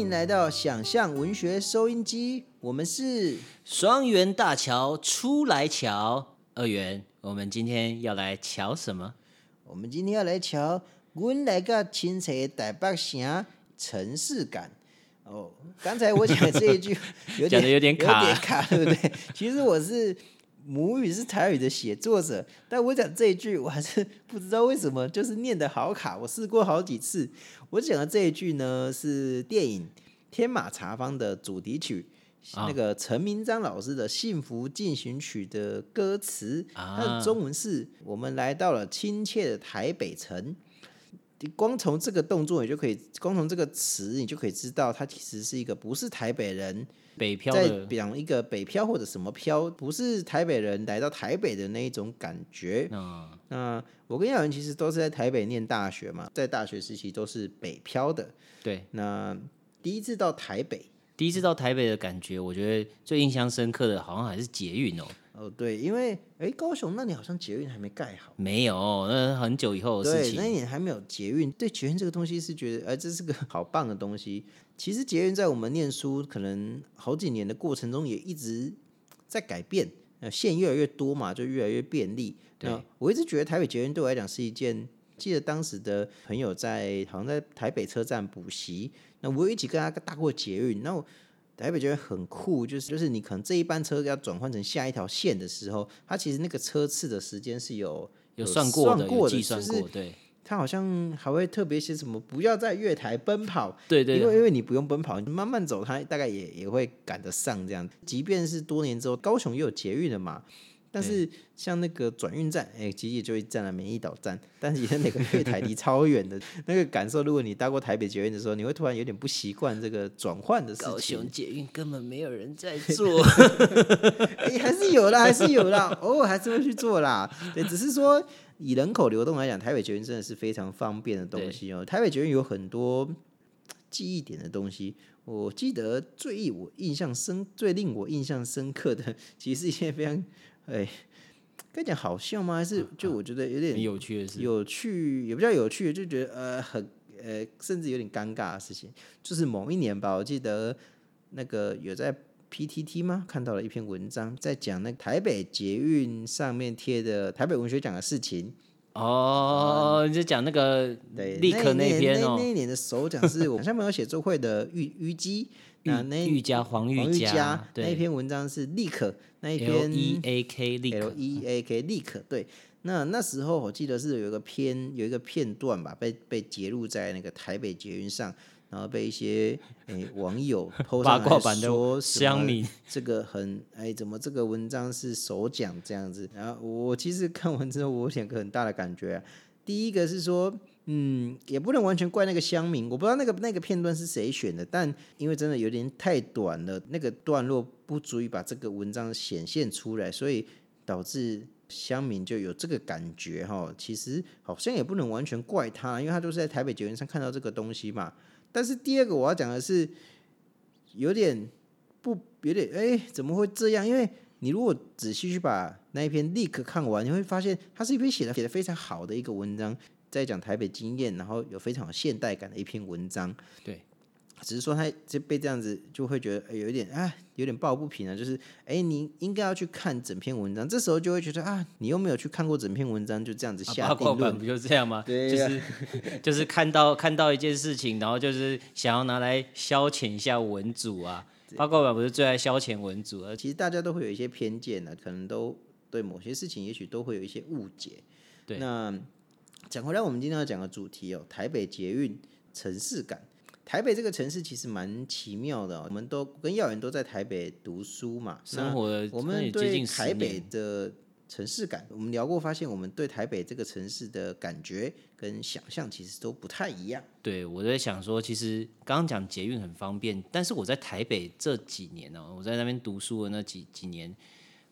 欢迎来到想象文学收音机，我们是双元大桥出来瞧，二元，我们今天要来瞧什么？我们今天要来瞧，阮来个亲切的台北城城市感。哦，刚才我讲的这一句 有点讲得有点卡有点卡，对不对？其实我是母语是台语的写作者，但我讲这一句，我还是 不知道为什么，就是念的好卡。我试过好几次，我讲的这一句呢是电影《天马茶坊》的主题曲。啊那个陈明章老师的《幸福进行曲》的歌词，它的啊中文是“我们来到了亲切的台北城”。光从这个动作，你就可以，光从这个词，你就可以知道，它其实是一个不是台北人北漂在讲一个北漂或者什么漂，不是台北人来到台北的那一种感觉。嗯，那我跟耀文其实都是在台北念大学嘛，在大学时期都是北漂的。对，那第一次到台北，第一次到台北的感觉，我觉得最印象深刻的，好像还是捷运哦。哦对，因为哎高雄那里好像捷运还没盖好。没有，那很久以后的事对，那一。年还没有捷运。对捷运这个东西是觉得，哎、这是个 好棒的东西。其实捷运在我们念书可能好几年的过程中，也一直在改变。呃，线越来越多嘛，就越来越便利。对那我一直觉得台北捷运对我来讲是一件，记得当时的朋友在好像在台北车站补习，那我有一起跟他搭过捷运，那我台北觉得很酷，就是就是你可能这一班车要转换成下一条线的时候，它其实那个车次的时间是有有算过的，计算过，对，他好像还会特别写什么不要在月台奔跑，对对对，因为因为你不用奔跑，你慢慢走，他大概也也会赶得上这样。即便是多年之后，高雄也有捷运了嘛，但是像那个转运站，哎、其实也就一站了美丽岛站，但是也是那个月台离超远的，那个感受，如果你搭过台北捷运的时候，你会突然有点不习惯这个转换的事高情雄。捷运根本没有人在 做。哎、还是有啦，还是有啦，偶尔还是会去做啦。对，只是说以人口流动来讲，台北捷运真的是非常方便的东西哦。台北捷运有很多记忆点的东西，我记得最我印象深、最令我印象深刻的，其实是一些非常哎，该讲好笑吗？还是就我觉得有点很有趣的事，有趣，也不叫有趣，就觉得呃很呃，甚至有点尴尬的事情，就是某一年吧，我记得那个有在 PTT 吗？看到了一篇文章，在讲那个台北捷运上面贴的台北文学奖的事情。哦，你就讲那个对，立刻那一年篇哦那，那一年的首奖是我们厦门有写作会的玉玉基，那那玉家黄黄玉家那一篇文章是立刻那一，L 篇 E A K 立 L 刻，E A K 立刻对。那那时候我记得是有一个片有一个片段吧，被被截录在那个台北捷运上，然后被一些诶、网友 八上来卦版的说什么乡民这个很哎，怎么这个文章是首奖这样子？然后我其实看完之后，我有两个很大的感觉、啊。第一个是说，嗯，也不能完全怪那个乡民，我不知道那个那个片段是谁选的，但因为真的有点太短了，那个段落不足以把这个文章显现出来，所以导致乡民就有这个感觉哈。其实好像也不能完全怪他，因为他都是在台北捷运上看到这个东西嘛。但是第二个我要讲的是，有点不有点哎、怎么会这样？因为你如果仔细去把那一篇立刻看完，你会发现它是一篇写的写的非常好的一个文章，在讲台北经验，然后有非常有现代感的一篇文章。对，只是说他这被这样子就会觉得、哎有一点啊，有点抱不平啊，就是哎、你应该要去看整篇文章，这时候就会觉得啊，你又没有去看过整篇文章，就这样子啊下定论。八卦版不就这样吗？对呀就是就是看到看到一件事情，然后就是想要拿来消遣一下文主啊。八卦版不是最爱消遣文主，而其实大家都会有一些偏见呢、可能都对某些事情，也许都会有一些误解。对那讲回来，我们今天要讲的主题哦，台北捷运城市感。台北这个城市其实蛮奇妙的、哦，我们都跟耀元都在台北读书嘛，生活的我们对近台北的城市感，我们聊过，发现我们对台北这个城市的感觉跟想象其实都不太一样。对，我在想说，其实刚刚讲捷运很方便，但是我在台北这几年呢、我在那边读书的那几几年，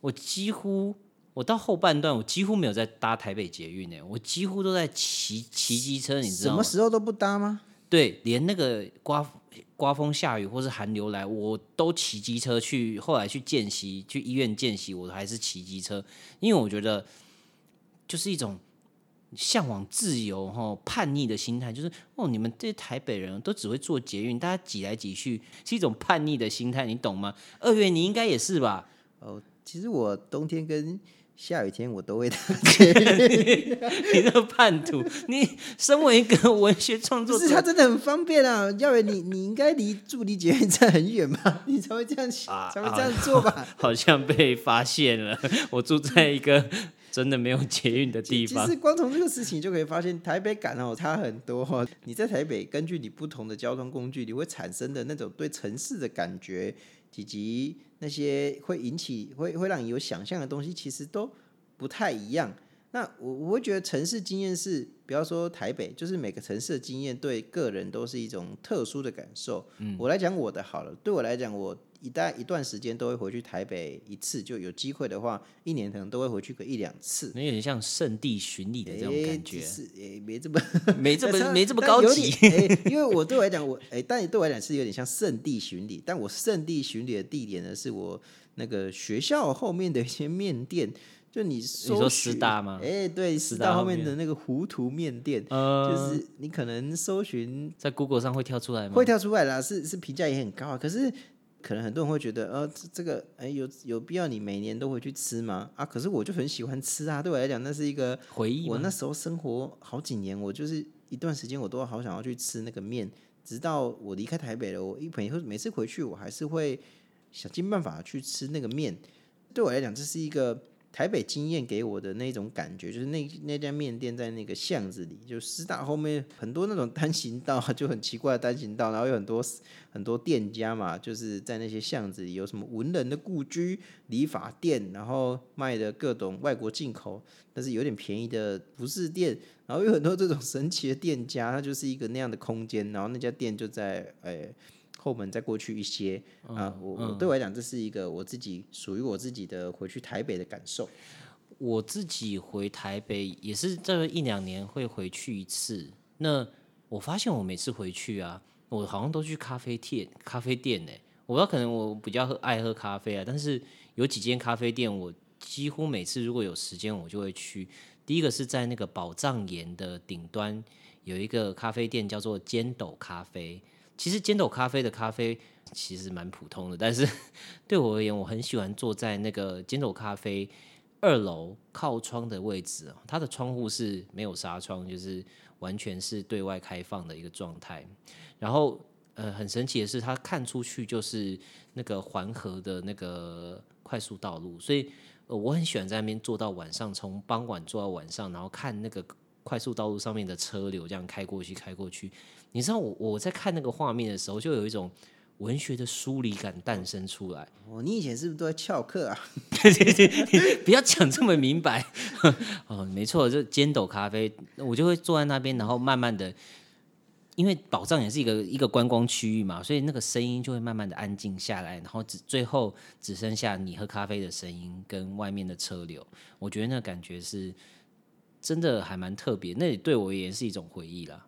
我几乎我到后半段，我几乎没有在搭台北捷运呢，我几乎都在骑骑机车，你知道什么？时候都不搭吗？对，连那个刮刮风下雨或是寒流来，我都骑机车去。后来去见习，去医院见习，我还是骑机车，因为我觉得就是一种向往自由、哈叛逆的心态，就是哦，你们这些台北人都只会坐捷运，大家挤来挤去，是一种叛逆的心态，你懂吗？二月你应该也是吧？哦，其实我冬天跟下雨天我都会搭 你这个叛徒，你身为一个文学创作者，是它真的很方便啊。耀伟，你你应该离住离捷运站很远吧？你才会这样想，啊才会这样做吧？好 像被发现了。我住在一个真的没有捷运的地方其实，光从这个事情就可以发现，台北感哦差很多哦。你在台北，根据你不同的交通工具，你会产生的那种对城市的感觉，以及那些会引起会会让你有想象的东西，其实都不太一样。那我我会觉得城市经验是，不要说台北，就是每个城市的经验对个人都是一种特殊的感受。我来讲我的好了，对我来讲，我一旦一段时间都会回去台北一次，就有机会的话，一年可能都会回去个一两次。那有点像圣地巡礼的这种诶感觉，是诶，没这么 没这么 没这么高级。点诶因为我对我来讲，我诶，但对我来讲是有点像圣地巡礼，但我圣地巡礼的地点呢，是我那个学校后面的一些面店。就你你说师大吗哎，对，师师大后面面的那个糊涂面店，呃，就是你可能搜寻在 Google 上会跳出来吗？会跳出来啦，是是评价也很高啊。可是可能很多人会觉得，呃，这这个哎有有必要你每年都回去吃吗？啊，可是我就很喜欢吃啊，对我来讲那是一个回忆我那时候生活好几年，我就是一段时间我都好想要去吃那个面，直到我离开台北了，我一每每次回去我还是会想尽办法去吃那个面。对我来讲，这是一个台北经验给我的那种感觉，就是那那家面店在那个巷子里，就师大后面很多那种单行道，就很奇怪的单行道，然后有很多很多店家嘛，就是在那些巷子里有什么文人的故居、理发店，然后卖的各种外国进口，但是有点便宜的服饰店，然后有很多这种神奇的店家，它就是一个那样的空间，然后那家店就在诶。后门再过去一些啊，我我对我来讲，这是一个我自己属于我自己的回去台北的感受。我自己回台北也是这一两年会回去一次。那我发现我每次回去啊，我好像都去咖啡店，咖啡店呢、我不知道可能我比较爱喝咖啡啊，但是有几间咖啡店，我几乎每次如果有时间我就会去。第一个是在那个宝藏岩的顶端有一个咖啡店叫做尖斗咖啡。其实尖斗咖啡的咖啡其实蛮普通的，但是 对我而言，我很喜欢坐在那个尖斗咖啡二楼靠窗的位置，它的窗户是没有纱窗，就是完全是对外开放的一个状态。然后呃，很神奇的是，它看出去就是那个环河的那个快速道路，所以呃，我很喜欢在那边坐到晚上，从傍晚坐到晚上，然后看那个快速道路上面的车流这样开过去，开过去。你知道我我在看那个画面的时候，就有一种文学的疏离感诞生出来。哦，你以前是不是都在翘课啊？不要讲这么明白 哦，没错，就尖斗咖啡，我就会坐在那边，然后慢慢的，因为宝藏也是一个一个观光区域嘛，所以那个声音就会慢慢的安静下来，然后只最后只剩下你喝咖啡的声音跟外面的车流，我觉得那感觉是真的还蛮特别，那里对我而言是一种回忆啦。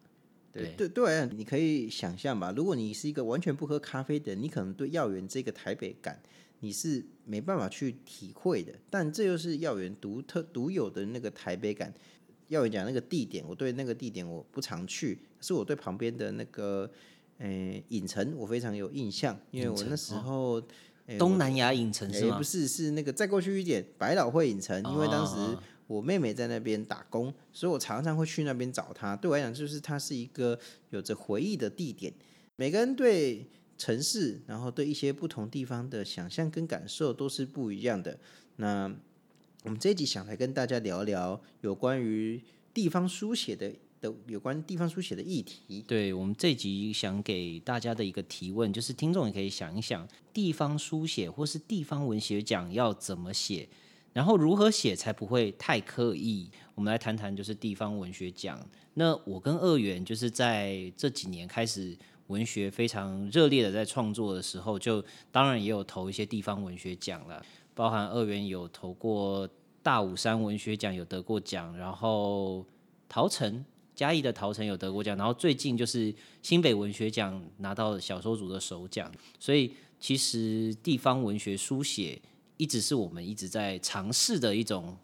对对对你可以想象吧，如果你是一个完全不喝咖啡的人，你可能对药园这个台北感你是没办法去体会的。但这又是药园独特独有的那个台北感。药园讲那个地点，我对那个地点我不常去，可是我对旁边的那个呃影城我非常有印象，因为我那时候、诶东南亚影城是吗诶不？是，是那个再过去一点，百老汇影城，因为当时哦我妹妹在那边打工，所以我常常会去那边找她。对我来讲，就是它是一个有着回忆的地点。每个人对城市，然后对一些不同地方的想象跟感受都是不一样的。那我们这一集想来跟大家聊聊有关于地方书写的的有关地方书写的议题。对我们这集想给大家的一个提问，就是听众也可以想一想，地方书写或是地方文学奖要怎么写，然后如何写才不会太刻意。我们来谈谈就是地方文学奖。那我跟二元就是在这几年开始文学非常热烈的在创作的时候，就当然也有投一些地方文学奖了，包含二元有投过大武山文学奖有得过奖，然后陶城嘉义的陶城有得过奖，然后最近就是新北文学奖拿到小说组的首奖，所以其实地方文学书写一直是我们一直在尝试的一种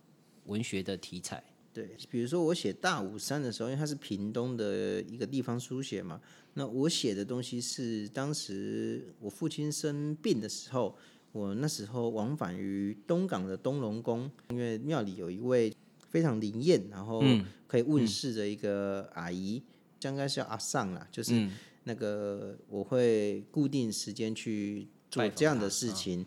文学的题材。对，比如说我写大武山的时候，因为它是屏东的一个地方书写嘛，那我写的东西是当时我父亲生病的时候，我那时候往返于东港的东龙宫，因为庙里有一位非常灵验，然后可以问世的一个阿姨，应该是叫阿尚啦，就是那个我会固定时间去做这样的事情。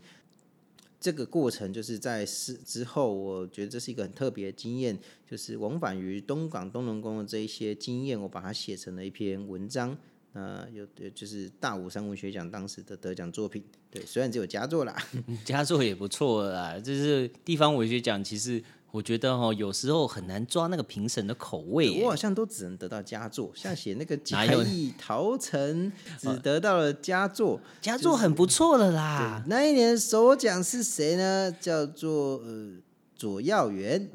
这个过程就是在是之后，我觉得这是一个很特别的经验，就是往返于东港东龙宫的这一些经验，我把它写成了一篇文章。呃，有就是大武山文学奖当时的得奖作品，对，虽然只有佳作啦，佳作也不错啦。就是地方文学奖，其实。我觉得哈，有时候很难抓那个评审的口味。我好像都只能得到佳作，像写那个嘉义陶城，只得到了佳作，佳作很不错了啦。那一年首奖是谁呢？叫做呃左耀元。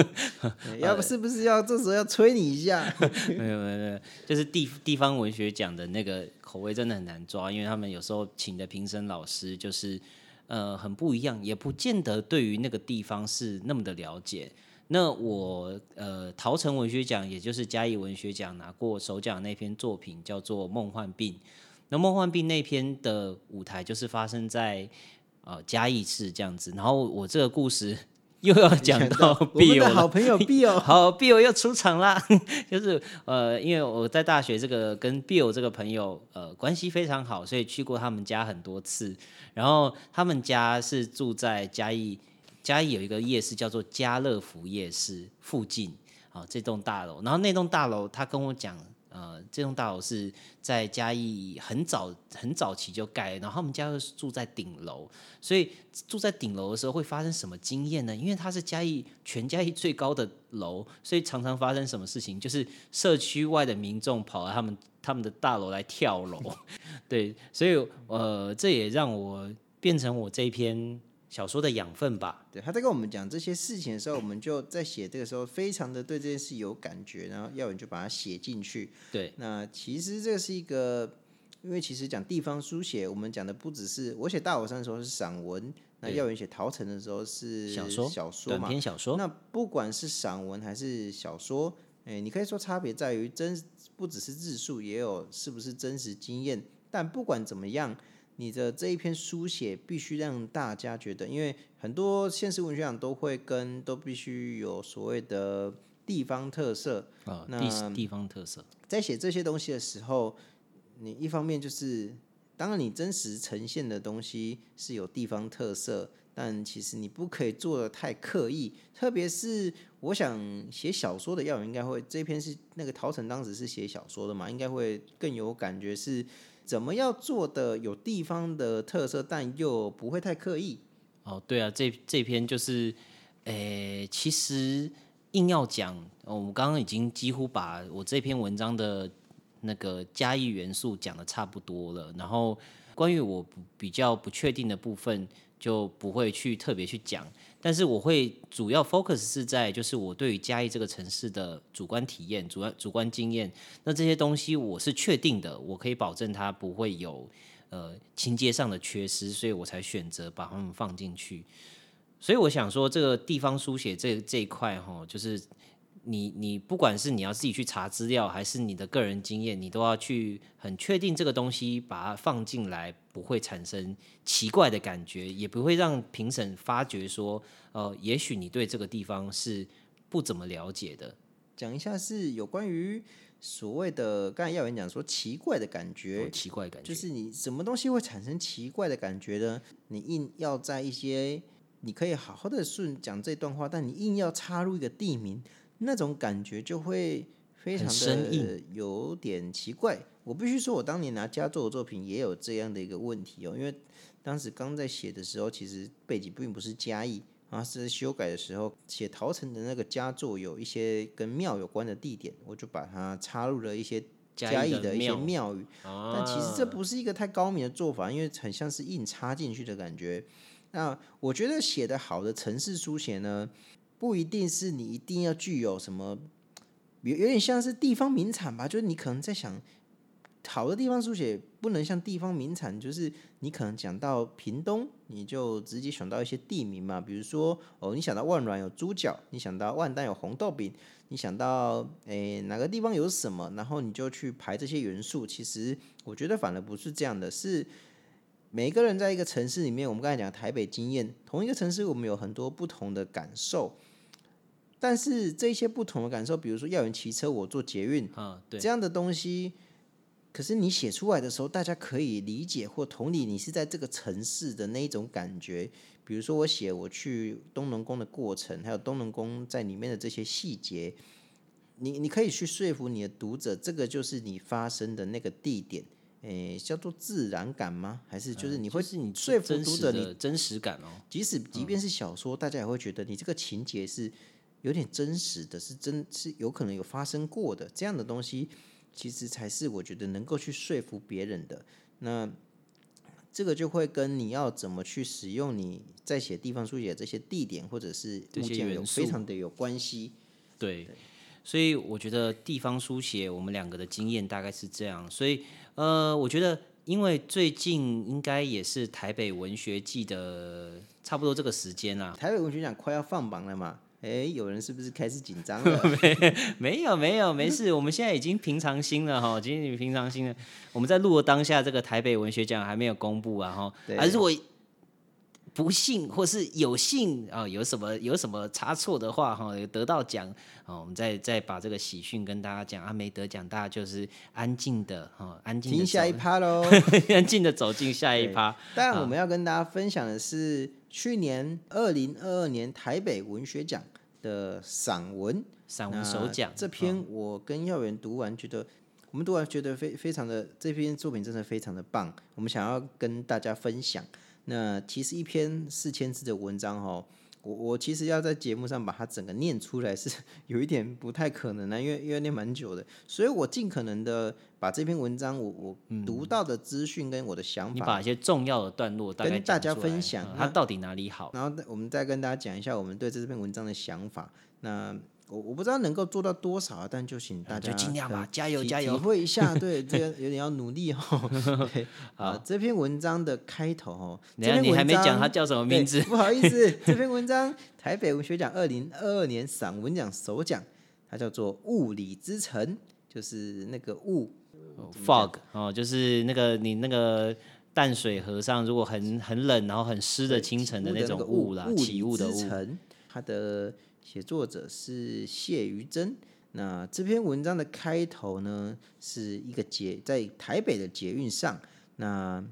要不是不是要这时候要催你一下？没有没有没有，就是地地方文学奖的那个口味真的很难抓，因为他们有时候请的评审老师就是。呃，很不一样，也不见得对于那个地方是那么的了解。那我呃，桃城文学奖，也就是嘉义文学奖拿过首奖那篇作品叫做《梦幻病》。那《梦幻病》那篇的舞台就是发生在呃嘉义市这样子。然后我这个故事。又要讲到 Bill 的好朋友 Bill，好 Bill 又出场啦。就是呃，因为我在大学这个跟 Bill 这个朋友呃关系非常好，所以去过他们家很多次。然后他们家是住在嘉义，嘉义有一个夜市叫做家乐福夜市附近啊，这栋大楼。然后那栋大楼他跟我讲。呃，这栋大楼是在嘉义很早很早期就盖，然后他们家又是住在顶楼，所以住在顶楼的时候会发生什么经验呢？因为它是嘉义全嘉义最高的楼，所以常常发生什么事情，就是社区外的民众跑到他们他们的大楼来跳楼，对，所以呃，这也让我变成我这篇。小说的养分吧。对，他在跟我们讲这些事情的时候，我们就在写这个时候，非常的对这件事有感觉，然后要人就把它写进去。对，那其实这是一个，因为其实讲地方书写，我们讲的不只是我写大火山的时候是散文，那要人写陶城的时候是小说，小说短篇小说。那不管是散文还是小说，哎，你可以说差别在于真，不只是字数，也有是不是真实经验。但不管怎么样。你的这一篇书写必须让大家觉得，因为很多现实文学奖都会跟都必须有所谓的地方特色啊，地地方特色，在写这些东西的时候，你一方面就是，当然你真实呈现的东西是有地方特色，但其实你不可以做的太刻意，特别是我想写小说的要应该会这篇是那个陶成当时是写小说的嘛，应该会更有感觉是。怎么要做的有地方的特色，但又不会太刻意？哦，对啊，这这篇就是，诶，其实硬要讲，我们刚刚已经几乎把我这篇文章的那个加义元素讲的差不多了。然后关于我比较不确定的部分，就不会去特别去讲。但是我会主要 focus 是在就是我对于嘉义这个城市的主观体验、主要主观经验。那这些东西我是确定的，我可以保证它不会有呃情节上的缺失，所以我才选择把它们放进去。所以我想说，这个地方书写这这一块哈，就是。你你不管是你要自己去查资料，还是你的个人经验，你都要去很确定这个东西把它放进来，不会产生奇怪的感觉，也不会让评审发觉说，呃，也许你对这个地方是不怎么了解的。讲一下是有关于所谓的刚才耀文讲说奇怪的感觉，奇怪感觉就是你什么东西会产生奇怪的感觉呢？你硬要在一些你可以好好的顺讲这段话，但你硬要插入一个地名。那种感觉就会非常的有点奇怪。我必须说，我当年拿佳作的作品也有这样的一个问题哦，因为当时刚在写的时候，其实背景并不是嘉义啊，是修改的时候写陶城的那个佳作有一些跟庙有关的地点，我就把它插入了一些嘉义的一些庙宇。但其实这不是一个太高明的做法，因为很像是硬插进去的感觉。那我觉得写的好的城市书写呢？不一定是你一定要具有什么，有有点像是地方名产吧，就是你可能在想，好的地方书写不能像地方名产，就是你可能讲到屏东，你就直接想到一些地名嘛，比如说哦，你想到万峦有猪脚，你想到万丹有红豆饼，你想到诶哪个地方有什么，然后你就去排这些元素。其实我觉得反而不是这样的，是每一个人在一个城市里面，我们刚才讲台北经验，同一个城市我们有很多不同的感受。但是这些不同的感受，比如说要人骑车，我坐捷运，啊，对，这样的东西，可是你写出来的时候，大家可以理解或同理，你是在这个城市的那一种感觉。比如说我写我去东龙宫的过程，还有东龙宫在里面的这些细节，你你可以去说服你的读者，这个就是你发生的那个地点。诶，叫做自然感吗？还是就是你会是你说服真读者，你真实感哦。即使即便是小说，大家也会觉得你这个情节是有点真实的，是真是有可能有发生过的这样的东西，其实才是我觉得能够去说服别人的。那这个就会跟你要怎么去使用你在写地方书写这些地点或者是物件有非常的有关系。对，所以我觉得地方书写，我们两个的经验大概是这样。所以，呃，我觉得因为最近应该也是台北文学季的差不多这个时间啦。台北文学奖快要放榜了嘛？哎，有人是不是开始紧张了？没有没有没事，我们现在已经平常心了哈，已经平常心了。我们在录的当下，这个台北文学奖还没有公布啊哈。啊，如果不幸或是有幸啊，有什么有什么差错的话哈，有得到奖啊，我们再再把这个喜讯跟大家讲啊，没得奖大家就是安静的哈，安静的听下一趴喽。安静的走进下一趴。当然，我们要跟大家分享的是去年二零二二年台北文学奖的散文散文那首奖这篇我跟耀元读完，觉得我们读完觉得非非常的这篇作品真的非常的棒，我们想要跟大家分享。那其实一篇四千字的文章哦，我我其实要在节目上把它整个念出来是 有一点不太可能的，因为因为念蛮久的，所以我尽可能的把这篇文章我我读到的资讯跟我的想法你把一些重要的段落大跟大家分享它到底哪里好？然后我们再跟大家讲一下我们对这篇文章的想法。那我我不知道能够做到多少啊，但就请大家就尽量吧加油加油体会一下。对，这个有点要努力哦。对啊，这篇文章的开头哦，你还没讲它叫什么名字不好意思，这篇文章台北文学奖二零二二年散文奖首奖，它叫做《物理之城》，就是那个雾 fog 哦，就是那个你那个淡水河上，如果很很冷，然后很湿的清晨的那种个雾啦，起理雾的雾。它的写作者是谢于珍。那这篇文章的开头呢，是一个捷在台北的捷运上，那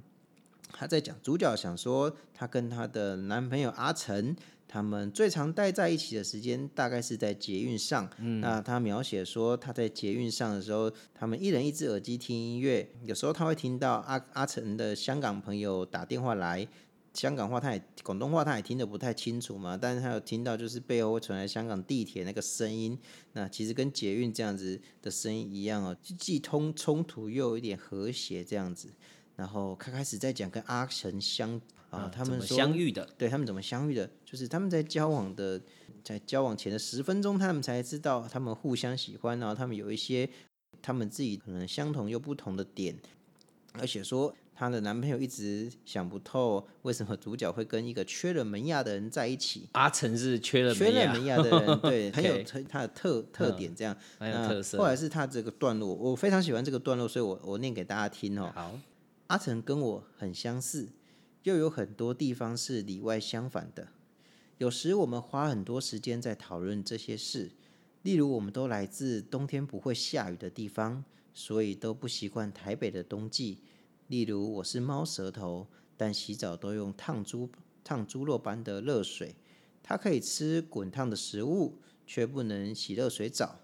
他在讲主角想说，她跟她的男朋友阿成，他们最常待在一起的时间大概是在捷运上。那他描写说，他在捷运上的时候，他们一人一只耳机听音乐，有时候他会听到阿阿成的香港朋友打电话来。香港话他也广东话他也听得不太清楚嘛，但是他有听到就是背后会传来香港地铁那个声音，那其实跟捷运这样子的声音一样哦，既通冲突又有一点和谐这样子。然后他开始在讲跟阿成相啊，他们说相遇的？对他们怎么相遇的，就是他们在交往的，在交往前的十分钟，他们才知道他们互相喜欢，然后他们有一些他们自己可能相同又不同的点，而且说她的男朋友一直想不透为什么主角会跟一个缺了门牙的人在一起。阿成是缺了缺？了门牙的人，对，很有特他的特特点，这样很有那特色后来是他这个段落，我非常喜欢这个段落，所以我我念给大家听哦。好，阿成跟我很相似，又有很多地方是里外相反的。有时我们花很多时间在讨论这些事，例如我们都来自冬天不会下雨的地方，所以都不习惯台北的冬季。例如我是猫舌头，但洗澡都用烫猪烫猪肉般的热水。它可以吃滚烫的食物，却不能洗热水澡。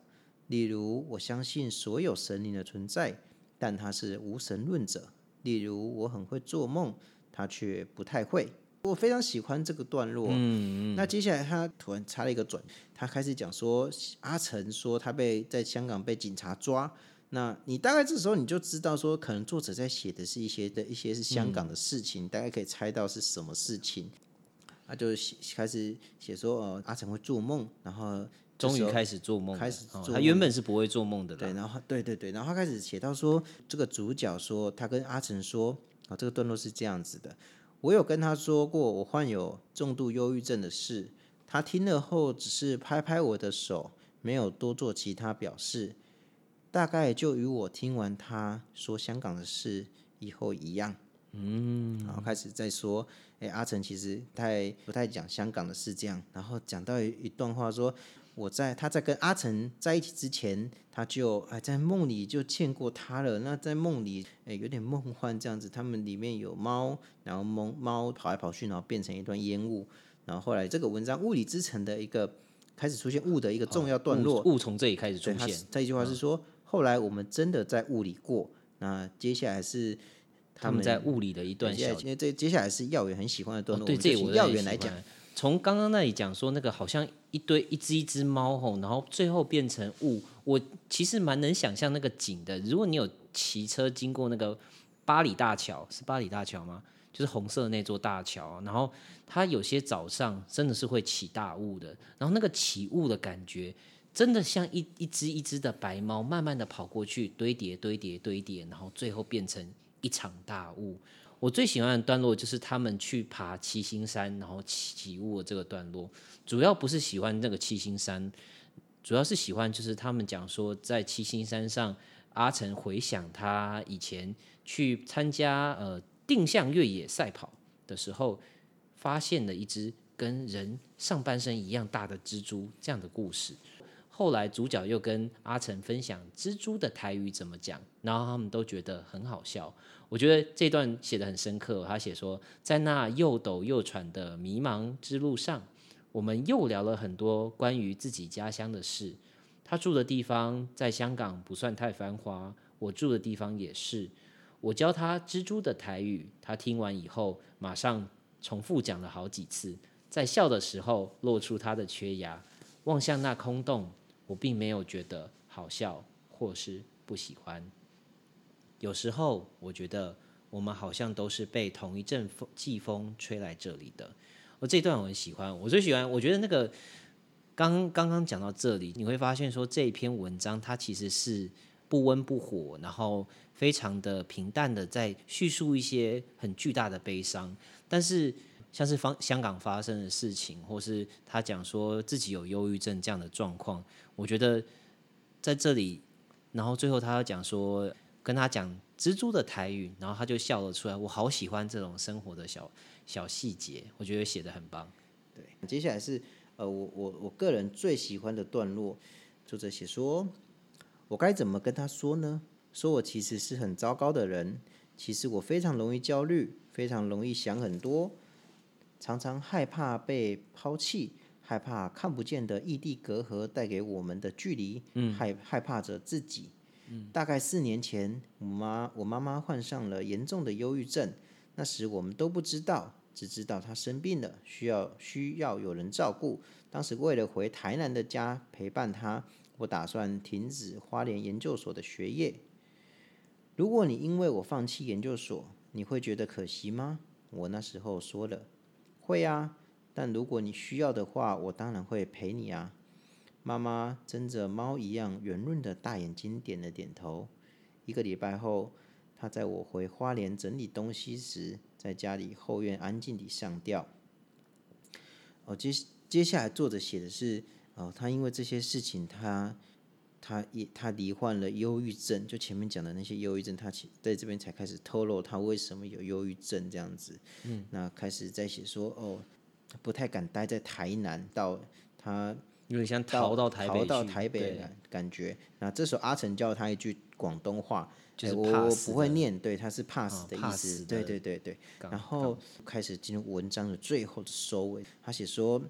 例如，我相信所有神灵的存在，但他是无神论者。例如，我很会做梦，他却不太会。我非常喜欢这个段落。嗯那接下来他突然插了一个转，他开始讲说，阿成说他被在香港被警察抓。那你大概这时候你就知道说，可能作者在写的是一些的一些是香港的事情，大概可以猜到是什么事情。他就写开始写说，哦，阿成会做梦，然后终于开始做梦，开始哦他原本是不会做梦的对，然后对对对，然后他开始写到说，这个主角说他跟阿成说，啊，这个段落是这样子的，我有跟他说过我患有重度忧郁症的事，他听了后只是拍拍我的手，没有多做其他表示，大概就与我听完他说香港的事以后一样。嗯，然后开始在说，哎，阿成其实太不太讲香港的事，这样，然后讲到一一段话说，我在他在跟阿成在一起之前，他就哎在梦里就见过他了。那在梦里，哎有点梦幻这样子。他们里面有猫，然后猫猫跑来跑去，然后变成一段烟雾。然后后来这个文章《物理之城》的一个开始出现雾的一个重要段落。雾雾从这里开始出现，这一句话是说，后来我们真的在雾里过。那接下来是他们在雾里的一段小因为这接下来是耀元很喜欢的段落，哦对，这我耀元来讲。从刚刚那里讲说，那个好像一堆一只一只猫吼，然后最后变成雾。我其实蛮能想象那个景的。如果你有骑车经过那个巴黎大桥，是巴黎大桥吗？就是红色的那座大桥，然后它有些早上真的是会起大雾的，然后那个起雾的感觉，真的像一一只一只的白猫，慢慢的跑过去，堆叠堆叠堆叠，然后最后变成一场大雾。我最喜欢的段落就是他们去爬七星山，然后起雾的这个段落。主要不是喜欢那个七星山，主要是喜欢就是他们讲说在七星山上，阿成回想他以前去参加呃定向越野赛跑的时候，发现了一只跟人上半身一样大的蜘蛛这样的故事。后来主角又跟阿成分享蜘蛛的台语怎么讲，然后他们都觉得很好笑。我觉得这段写的很深刻。他写说，在那又陡又喘的迷茫之路上，我们又聊了很多关于自己家乡的事。他住的地方在香港不算太繁华，我住的地方也是。我教他蜘蛛的台语，他听完以后马上重复讲了好几次，在笑的时候露出他的缺牙，望向那空洞。我并没有觉得好笑或是不喜欢。有时候我觉得我们好像都是被同一阵风季风吹来这里的。我这段我很喜欢，我最喜欢。我觉得那个刚刚刚讲到这里，你会发现说这一篇文章它其实是不温不火，然后非常的平淡的在叙述一些很巨大的悲伤，但是。像是方香港发生的事情，或是他讲说自己有忧郁症这样的状况，我觉得在这里，然后最后他要讲说跟他讲蜘蛛的台语，然后他就笑了出来。我好喜欢这种生活的小小细节，我觉得写的很棒。对，接下来是呃，我我我个人最喜欢的段落，作者写说，我该怎么跟他说呢？说我其实是很糟糕的人，其实我非常容易焦虑，非常容易想很多。常常害怕被抛弃，害怕看不见的异地隔阂带给我们的距离，害害怕着自己。大概四年前，我妈我妈妈患上了严重的忧郁症，那时我们都不知道，只知道她生病了，需要需要有人照顾。当时为了回台南的家陪伴她，我打算停止花莲研究所的学业。如果你因为我放弃研究所，你会觉得可惜吗？我那时候说了。会啊，但如果你需要的话，我当然会陪你啊。妈妈睁着猫一样圆润的大眼睛，点了点头。一个礼拜后，她在我回花莲整理东西时，在家里后院安静地上吊。哦，接接下来作者写的是，哦，他因为这些事情，他他也他罹患了忧郁症，就前面讲的那些忧郁症，他其在这边才开始透露他为什么有忧郁症这样子。嗯，那开始在写说，哦，不太敢待在台南，到他有点像逃到台北逃到去台北感感觉。那这时候阿成教他一句广东话，就是哎我不会念，对，他是怕哦死的意思。对对对对。然后开始进入文章的最后的收尾，他写说。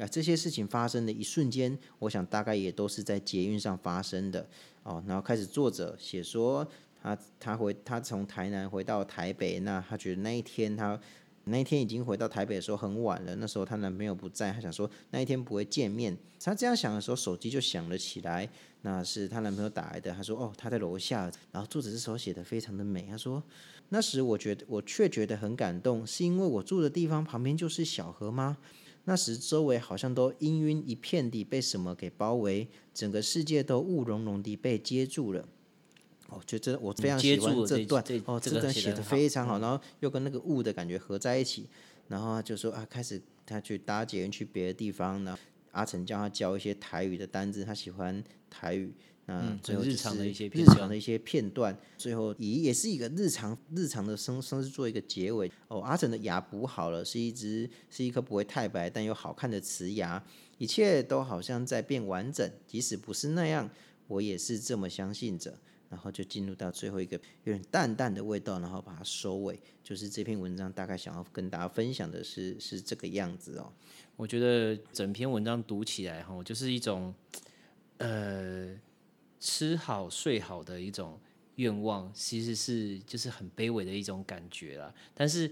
啊，这些事情发生的一瞬间，我想大概也都是在捷运上发生的哦。然后开始作者写说，他他回他从台南回到台北，那他觉得那一天他那一天已经回到台北的时候很晚了，那时候她男朋友不在，她想说那一天不会见面。她这样想的时候，手机就响了起来，那是她男朋友打来的。她说：“哦，他在楼下。”然后作者这时候写的非常的美，他说：“那时我觉得我却觉得很感动，是因为我住的地方旁边就是小河吗？那时周围好像都氤氲一片地被什么给包围，整个世界都雾蒙蒙地被接住了。哦，觉得我非常喜欢这段这哦，这段写的非常好，然后又跟那个雾的感觉合在一起，然后他就说啊，开始他去搭捷运去别的地方，然后阿成叫他教一些台语的单字，他喜欢台语。那嗯最后日常的一些日常的一些片段，最后以也是一个日常日常的生生是做一个结尾。哦，阿成的牙补好了，是一只是一颗不会太白但又好看的瓷牙，一切都好像在变完整，即使不是那样，我也是这么相信着。然后就进入到最后一个有点淡淡的味道，然后把它收尾。就是这篇文章大概想要跟大家分享的是是这个样子哦。我觉得整篇文章读起来哈，就是一种呃吃好睡好的一种愿望，其实是就是很卑微的一种感觉啦。但是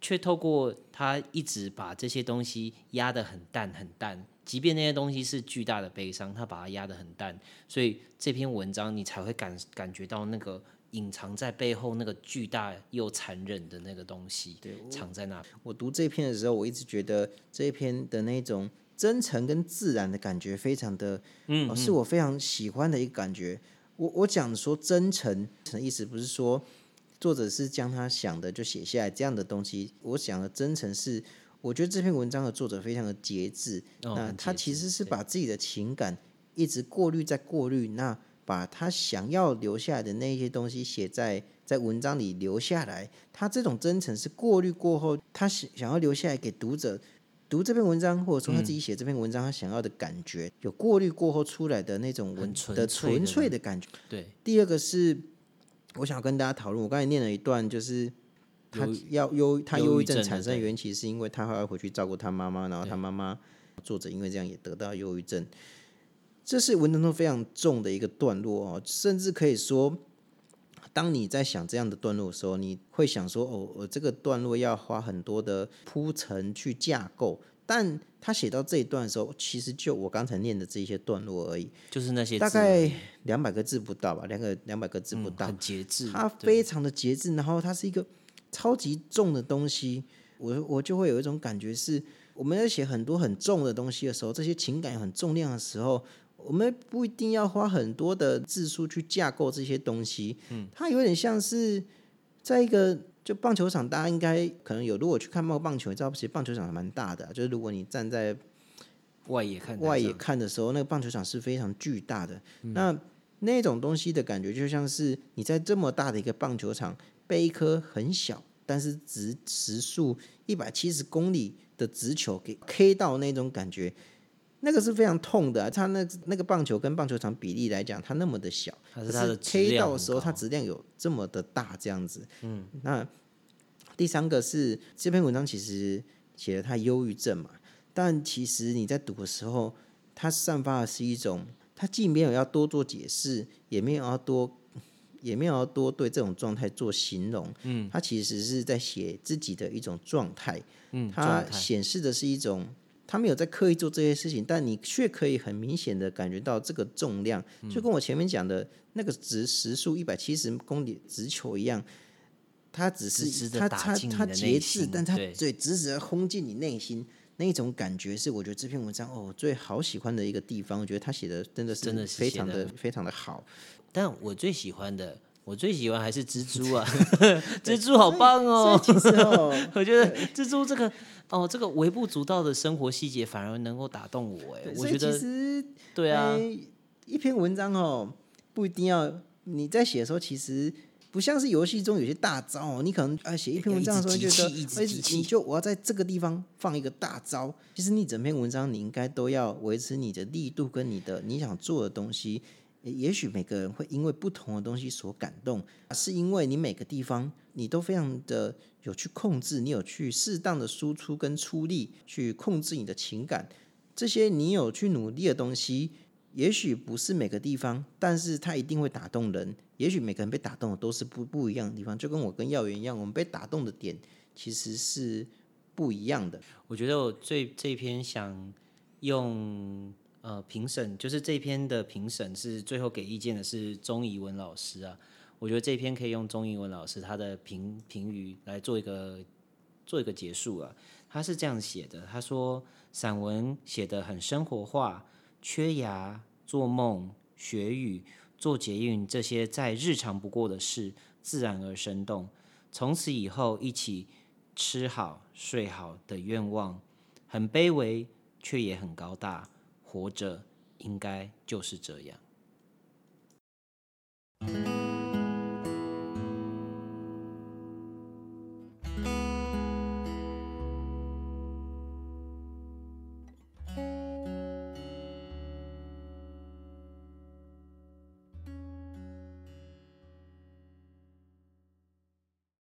却透过他一直把这些东西压得很淡很淡，即便那些东西是巨大的悲伤，他把它压得很淡，所以这篇文章你才会感感觉到那个隐藏在背后那个巨大又残忍的那个东西，藏在那。我读这篇的时候，我一直觉得这篇的那种真诚跟自然的感觉，非常的，嗯、哦，是我非常喜欢的一个感觉。我我讲说真诚的意思，不是说作者是将他想的就写下来这样的东西。我想的真诚是，我觉得这篇文章的作者非常的节制，那他其实是把自己的情感一直过滤在过滤，那把他想要留下来的那些东西写在在文章里留下来。他这种真诚是过滤过后，他想想要留下来给读者读这篇文章，或者说他嗯自己写这篇文章，他想要的感觉，有过滤过后出来的那种文纯的纯粹的感觉。对，第二个是，我想要跟大家讨论，我刚才念了一段，就是他要忧，他忧忧郁郁症产生的对原因，其实是因为他还要回去照顾他妈妈，然后他妈妈作者因为这样也得到忧郁症，这是文章中非常重的一个段落哦，甚至可以说。当你在想这样的段落的时候，你会想说：“哦，我这个段落要花很多的铺陈去架构。”但他写到这一段的时候，其实就我刚才念的这一些段落而已，就是那些大概两百个字不到吧，两个两百个字不到，嗯很节制，它非常的节制，然后它是一个超级重的东西，我我就会有一种感觉是，我们在写很多很重的东西的时候，这些情感很重量的时候，我们不一定要花很多的字数去架构这些东西，嗯，它有点像是在一个。就棒球场，大家应该可能有，如果去看棒棒球，你知道，其实棒球场还蛮大的啊、就是如果你站在外野看外野看的时候，那个棒球场是非常巨大的。嗯那那种东西的感觉，就像是你在这么大的一个棒球场，被一颗很小但是直时速一百七十公里的直球给 K 到那种感觉，那个是非常痛的啊、它那那个棒球跟棒球场比例来讲，它那么的小，可它是它的质 K 到的时候，它高。质量有这么的大，这样子。嗯，那第三个是这篇文章其实写了他忧郁症嘛，但其实你在读的时候，它散发的是一种，它既没有要多做解释，也没有要多，也没有要多对这种状态做形容，嗯，它其实是在写自己的一种状态，嗯，它显示的是一种，他没有在刻意做这些事情，但你却可以很明显的感觉到这个重量，嗯就跟我前面讲的那个直时速一百七十公里直球一样，它只是它它它节制，但它对对直直的轰进你内心。那一种感觉是我觉得这篇文章哦，我最好喜欢的一个地方。我觉得他写的真的是真的非常的非常的好。但我最喜欢的，我最喜欢还是蜘蛛啊，蜘蛛好棒哦！其实哦，我觉得蜘蛛这个哦，这个微不足道的生活细节反而能够打动我哎，我觉得实对啊，诶一篇文章哦，不一定要你在写的时候，其实不像是游戏中有些大招哦，你可能啊写一篇文章的时候觉得，哎你就我要在这个地方放一个大招。其实你整篇文章你应该都要维持你的力度跟你的你想做的东西。也许每个人会因为不同的东西所感动，是因为你每个地方你都非常的有去控制，你有去适当的输出跟出力去控制你的情感，这些你有去努力的东西，也许不是每个地方，但是它一定会打动人。也许每个人被打动的都是不不一样的地方，就跟我跟耀元一样，我们被打动的点其实是不一样的。我觉得我最这篇想用呃评审，就是这篇的评审是最后给意见的是钟怡文老师啊。我觉得这篇可以用钟怡文老师他的评评语来做一个做一个结束啊。他是这样写的，他说散文写得很生活化，缺牙、做梦、学语、做捷运这些再日常不过的事，自然而生动。从此以后，一起吃好睡好的愿望，很卑微却也很高大。活着应该就是这样。